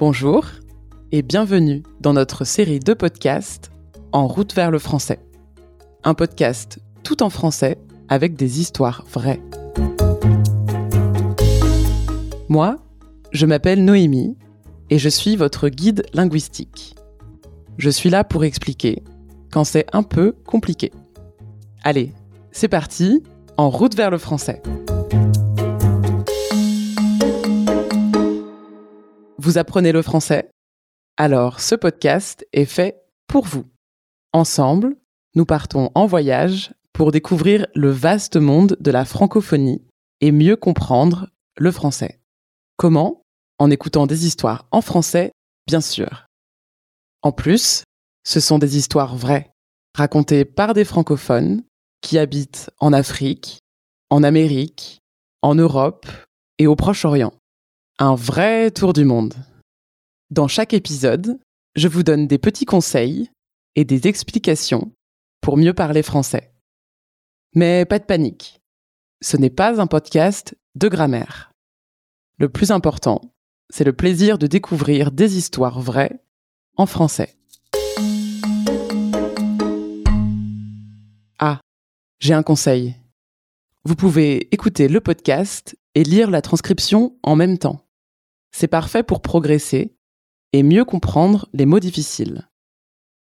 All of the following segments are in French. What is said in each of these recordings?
Bonjour et bienvenue dans notre série de podcasts En route vers le français. Un podcast tout en français avec des histoires vraies. Moi, je m'appelle Noémie et je suis votre guide linguistique. Je suis là pour expliquer quand c'est un peu compliqué. Allez, c'est parti, en route vers le français. Vous apprenez le français? Alors ce podcast est fait pour vous. Ensemble, nous partons en voyage pour découvrir le vaste monde de la francophonie et mieux comprendre le français. Comment? En écoutant des histoires en français, bien sûr. En plus, ce sont des histoires vraies, racontées par des francophones qui habitent en Afrique, en Amérique, en Europe et au Proche-Orient. Un vrai tour du monde. Dans chaque épisode, je vous donne des petits conseils et des explications pour mieux parler français. Mais pas de panique. Ce n'est pas un podcast de grammaire. Le plus important, c'est le plaisir de découvrir des histoires vraies en français. Ah, j'ai un conseil. Vous pouvez écouter le podcast et lire la transcription en même temps. C'est parfait pour progresser et mieux comprendre les mots difficiles.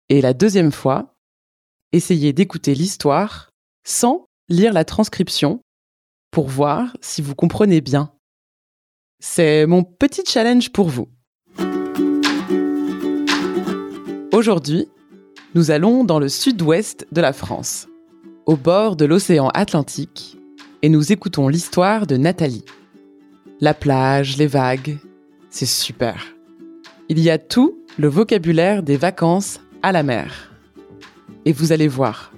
Et la deuxième fois, essayez d'écouter l'histoire sans lire la transcription pour voir si vous comprenez bien. C'est mon petit challenge pour vous. Aujourd'hui, nous allons dans le sud-ouest de la France, au bord de l'océan Atlantique, et nous écoutons l'histoire de Nathalie. La plage, les vagues, c'est super. Il y a tout le vocabulaire des vacances à la mer. Et vous allez voir,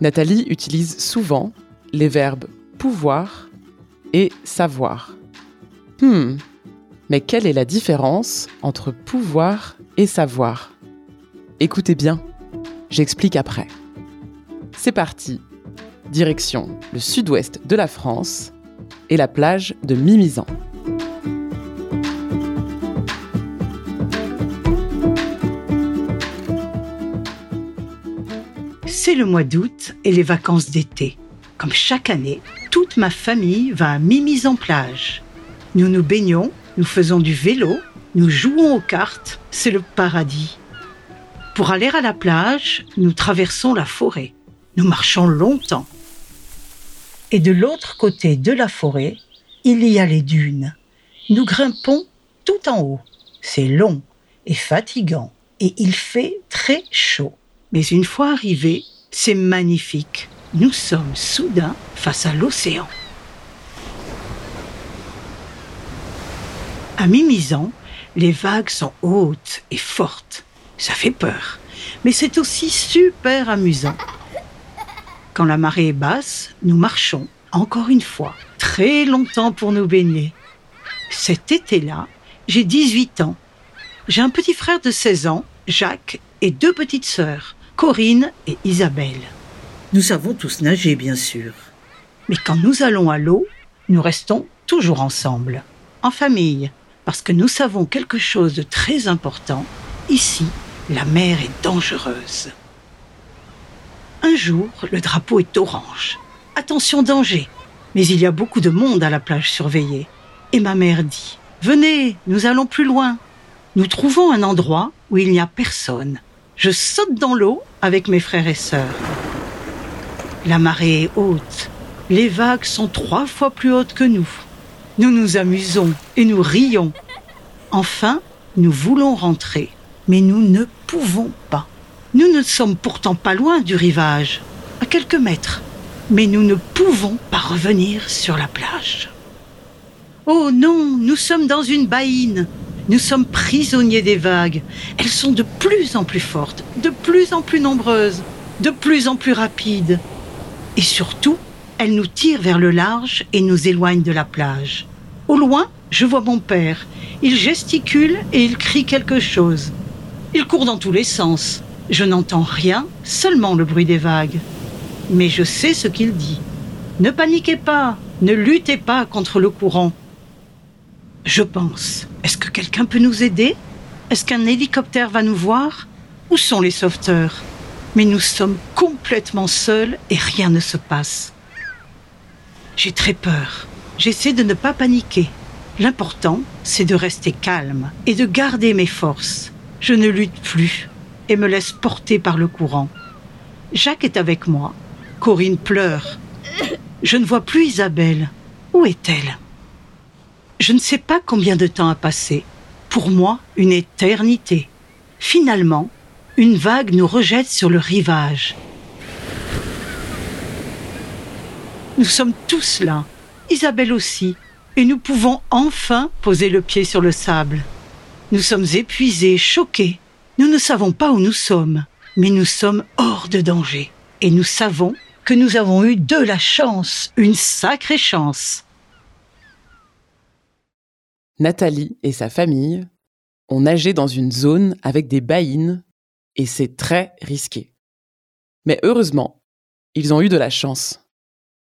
Nathalie utilise souvent les verbes pouvoir et savoir. Hmm, mais quelle est la différence entre pouvoir et savoir? Écoutez bien, j'explique après. C'est parti, direction le sud-ouest de la France et la plage de Mimizan. C'est le mois d'août et les vacances d'été. Comme chaque année, toute ma famille va à Mimizan-Plage. Nous nous baignons, nous faisons du vélo, nous jouons aux cartes, c'est le paradis. Pour aller à la plage, nous traversons la forêt. Nous marchons longtemps. Et de l'autre côté de la forêt, il y a les dunes. Nous grimpons tout en haut. C'est long et fatigant et il fait très chaud. Mais une fois arrivés, c'est magnifique. Nous sommes soudain face à l'océan. À Mimizan, les vagues sont hautes et fortes. Ça fait peur. Mais c'est aussi super amusant. Quand la marée est basse, nous marchons, encore une fois, très longtemps pour nous baigner. Cet été-là, j'ai 18 ans. J'ai un petit frère de 16 ans, Jacques, et deux petites sœurs, Corinne et Isabelle. Nous savons tous nager, bien sûr. Mais quand nous allons à l'eau, nous restons toujours ensemble, en famille, parce que nous savons quelque chose de très important. Ici, la mer est dangereuse. Un jour, le drapeau est orange. Attention danger. Mais il y a beaucoup de monde à la plage surveillée. Et ma mère dit, Venez, nous allons plus loin. Nous trouvons un endroit où il n'y a personne. Je saute dans l'eau avec mes frères et sœurs. La marée est haute. Les vagues sont trois fois plus hautes que nous. Nous nous amusons et nous rions. Enfin, nous voulons rentrer mais nous ne pouvons pas. Nous ne sommes pourtant pas loin du rivage, à quelques mètres, mais nous ne pouvons pas revenir sur la plage. Oh non, nous sommes dans une baïne. Nous sommes prisonniers des vagues. Elles sont de plus en plus fortes, de plus en plus nombreuses, de plus en plus rapides. Et surtout, elles nous tirent vers le large et nous éloignent de la plage. Au loin, je vois mon père. Il gesticule et il crie quelque chose. Il court dans tous les sens. Je n'entends rien, seulement le bruit des vagues. Mais je sais ce qu'il dit. Ne paniquez pas, ne luttez pas contre le courant. Je pense, Est-ce que quelqu'un peut nous aider? Est-ce qu'un hélicoptère va nous voir? Où sont les sauveteurs? Mais nous sommes complètement seuls et rien ne se passe. J'ai très peur. J'essaie de ne pas paniquer. L'important, c'est de rester calme et de garder mes forces. Je ne lutte plus et me laisse porter par le courant. Jacques est avec moi. Corinne pleure. Je ne vois plus Isabelle. Où est-elle? Je ne sais pas combien de temps a passé. Pour moi, une éternité. Finalement, une vague nous rejette sur le rivage. Nous sommes tous là, Isabelle aussi, et nous pouvons enfin poser le pied sur le sable. Nous sommes épuisés, choqués. Nous ne savons pas où nous sommes, mais nous sommes hors de danger. Et nous savons que nous avons eu de la chance, une sacrée chance. Nathalie et sa famille ont nagé dans une zone avec des baïnes et c'est très risqué. Mais heureusement, ils ont eu de la chance.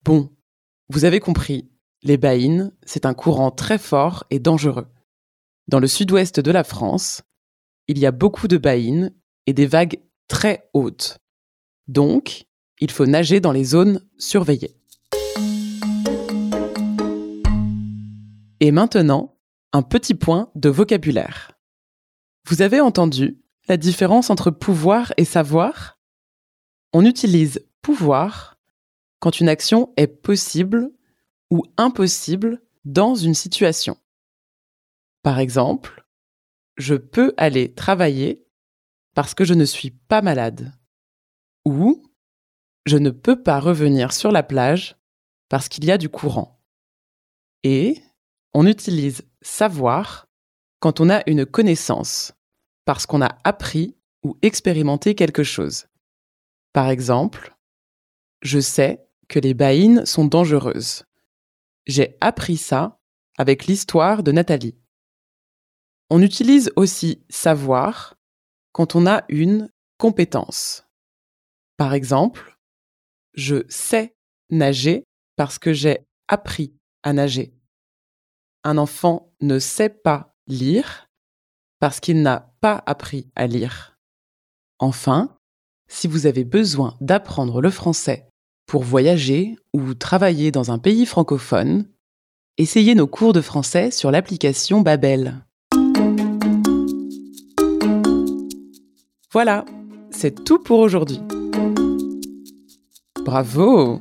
Bon, vous avez compris, les baïnes, c'est un courant très fort et dangereux. Dans le sud-ouest de la France, il y a beaucoup de baïnes et des vagues très hautes. Donc, il faut nager dans les zones surveillées. Et maintenant, un petit point de vocabulaire. Vous avez entendu la différence entre pouvoir et savoir? On utilise pouvoir quand une action est possible ou impossible dans une situation. Par exemple, je peux aller travailler parce que je ne suis pas malade. Ou je ne peux pas revenir sur la plage parce qu'il y a du courant. Et on utilise savoir quand on a une connaissance, parce qu'on a appris ou expérimenté quelque chose. Par exemple, je sais que les baïnes sont dangereuses. J'ai appris ça avec l'histoire de Nathalie. On utilise aussi savoir quand on a une compétence. Par exemple, je sais nager parce que j'ai appris à nager. Un enfant ne sait pas lire parce qu'il n'a pas appris à lire. Enfin, si vous avez besoin d'apprendre le français pour voyager ou travailler dans un pays francophone, essayez nos cours de français sur l'application Babel. Voilà, c'est tout pour aujourd'hui. Bravo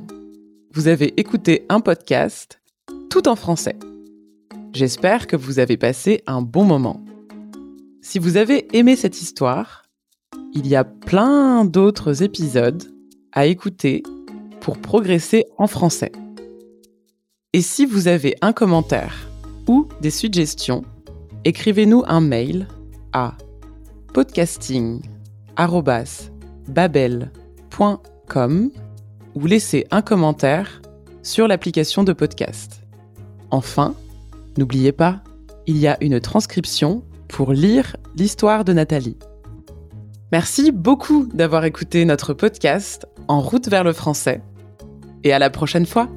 Vous avez écouté un podcast tout en français. J'espère que vous avez passé un bon moment. Si vous avez aimé cette histoire, il y a plein d'autres épisodes à écouter pour progresser en français. Et si vous avez un commentaire ou des suggestions, écrivez-nous un mail à podcasting@babel.com ou laissez un commentaire sur l'application de podcast. Enfin, n'oubliez pas, il y a une transcription pour lire l'histoire de Nathalie. Merci beaucoup d'avoir écouté notre podcast En route vers le français et à la prochaine fois